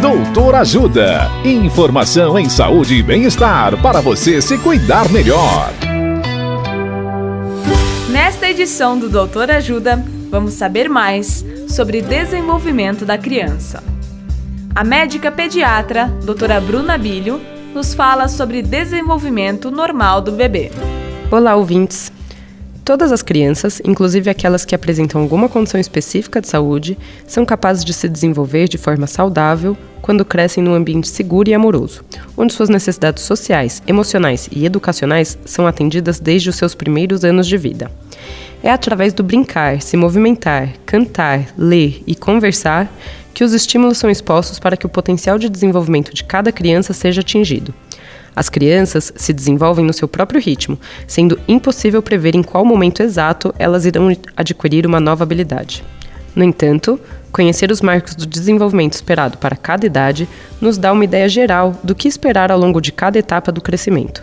Doutor Ajuda. Informação em saúde e bem-estar para você se cuidar melhor. Nesta edição do Doutor Ajuda, vamos saber mais sobre desenvolvimento da criança. A médica pediatra, doutora Bruna Bilho, nos fala sobre desenvolvimento normal do bebê. Olá, ouvintes! Todas as crianças, inclusive aquelas que apresentam alguma condição específica de saúde, são capazes de se desenvolver de forma saudável quando crescem num ambiente seguro e amoroso, onde suas necessidades sociais, emocionais e educacionais são atendidas desde os seus primeiros anos de vida. É através do brincar, se movimentar, cantar, ler e conversar que os estímulos são expostos para que o potencial de desenvolvimento de cada criança seja atingido. As crianças se desenvolvem no seu próprio ritmo, sendo impossível prever em qual momento exato elas irão adquirir uma nova habilidade. No entanto, conhecer os marcos do desenvolvimento esperado para cada idade nos dá uma ideia geral do que esperar ao longo de cada etapa do crescimento.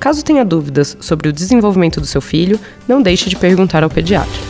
Caso tenha dúvidas sobre o desenvolvimento do seu filho, não deixe de perguntar ao pediatra.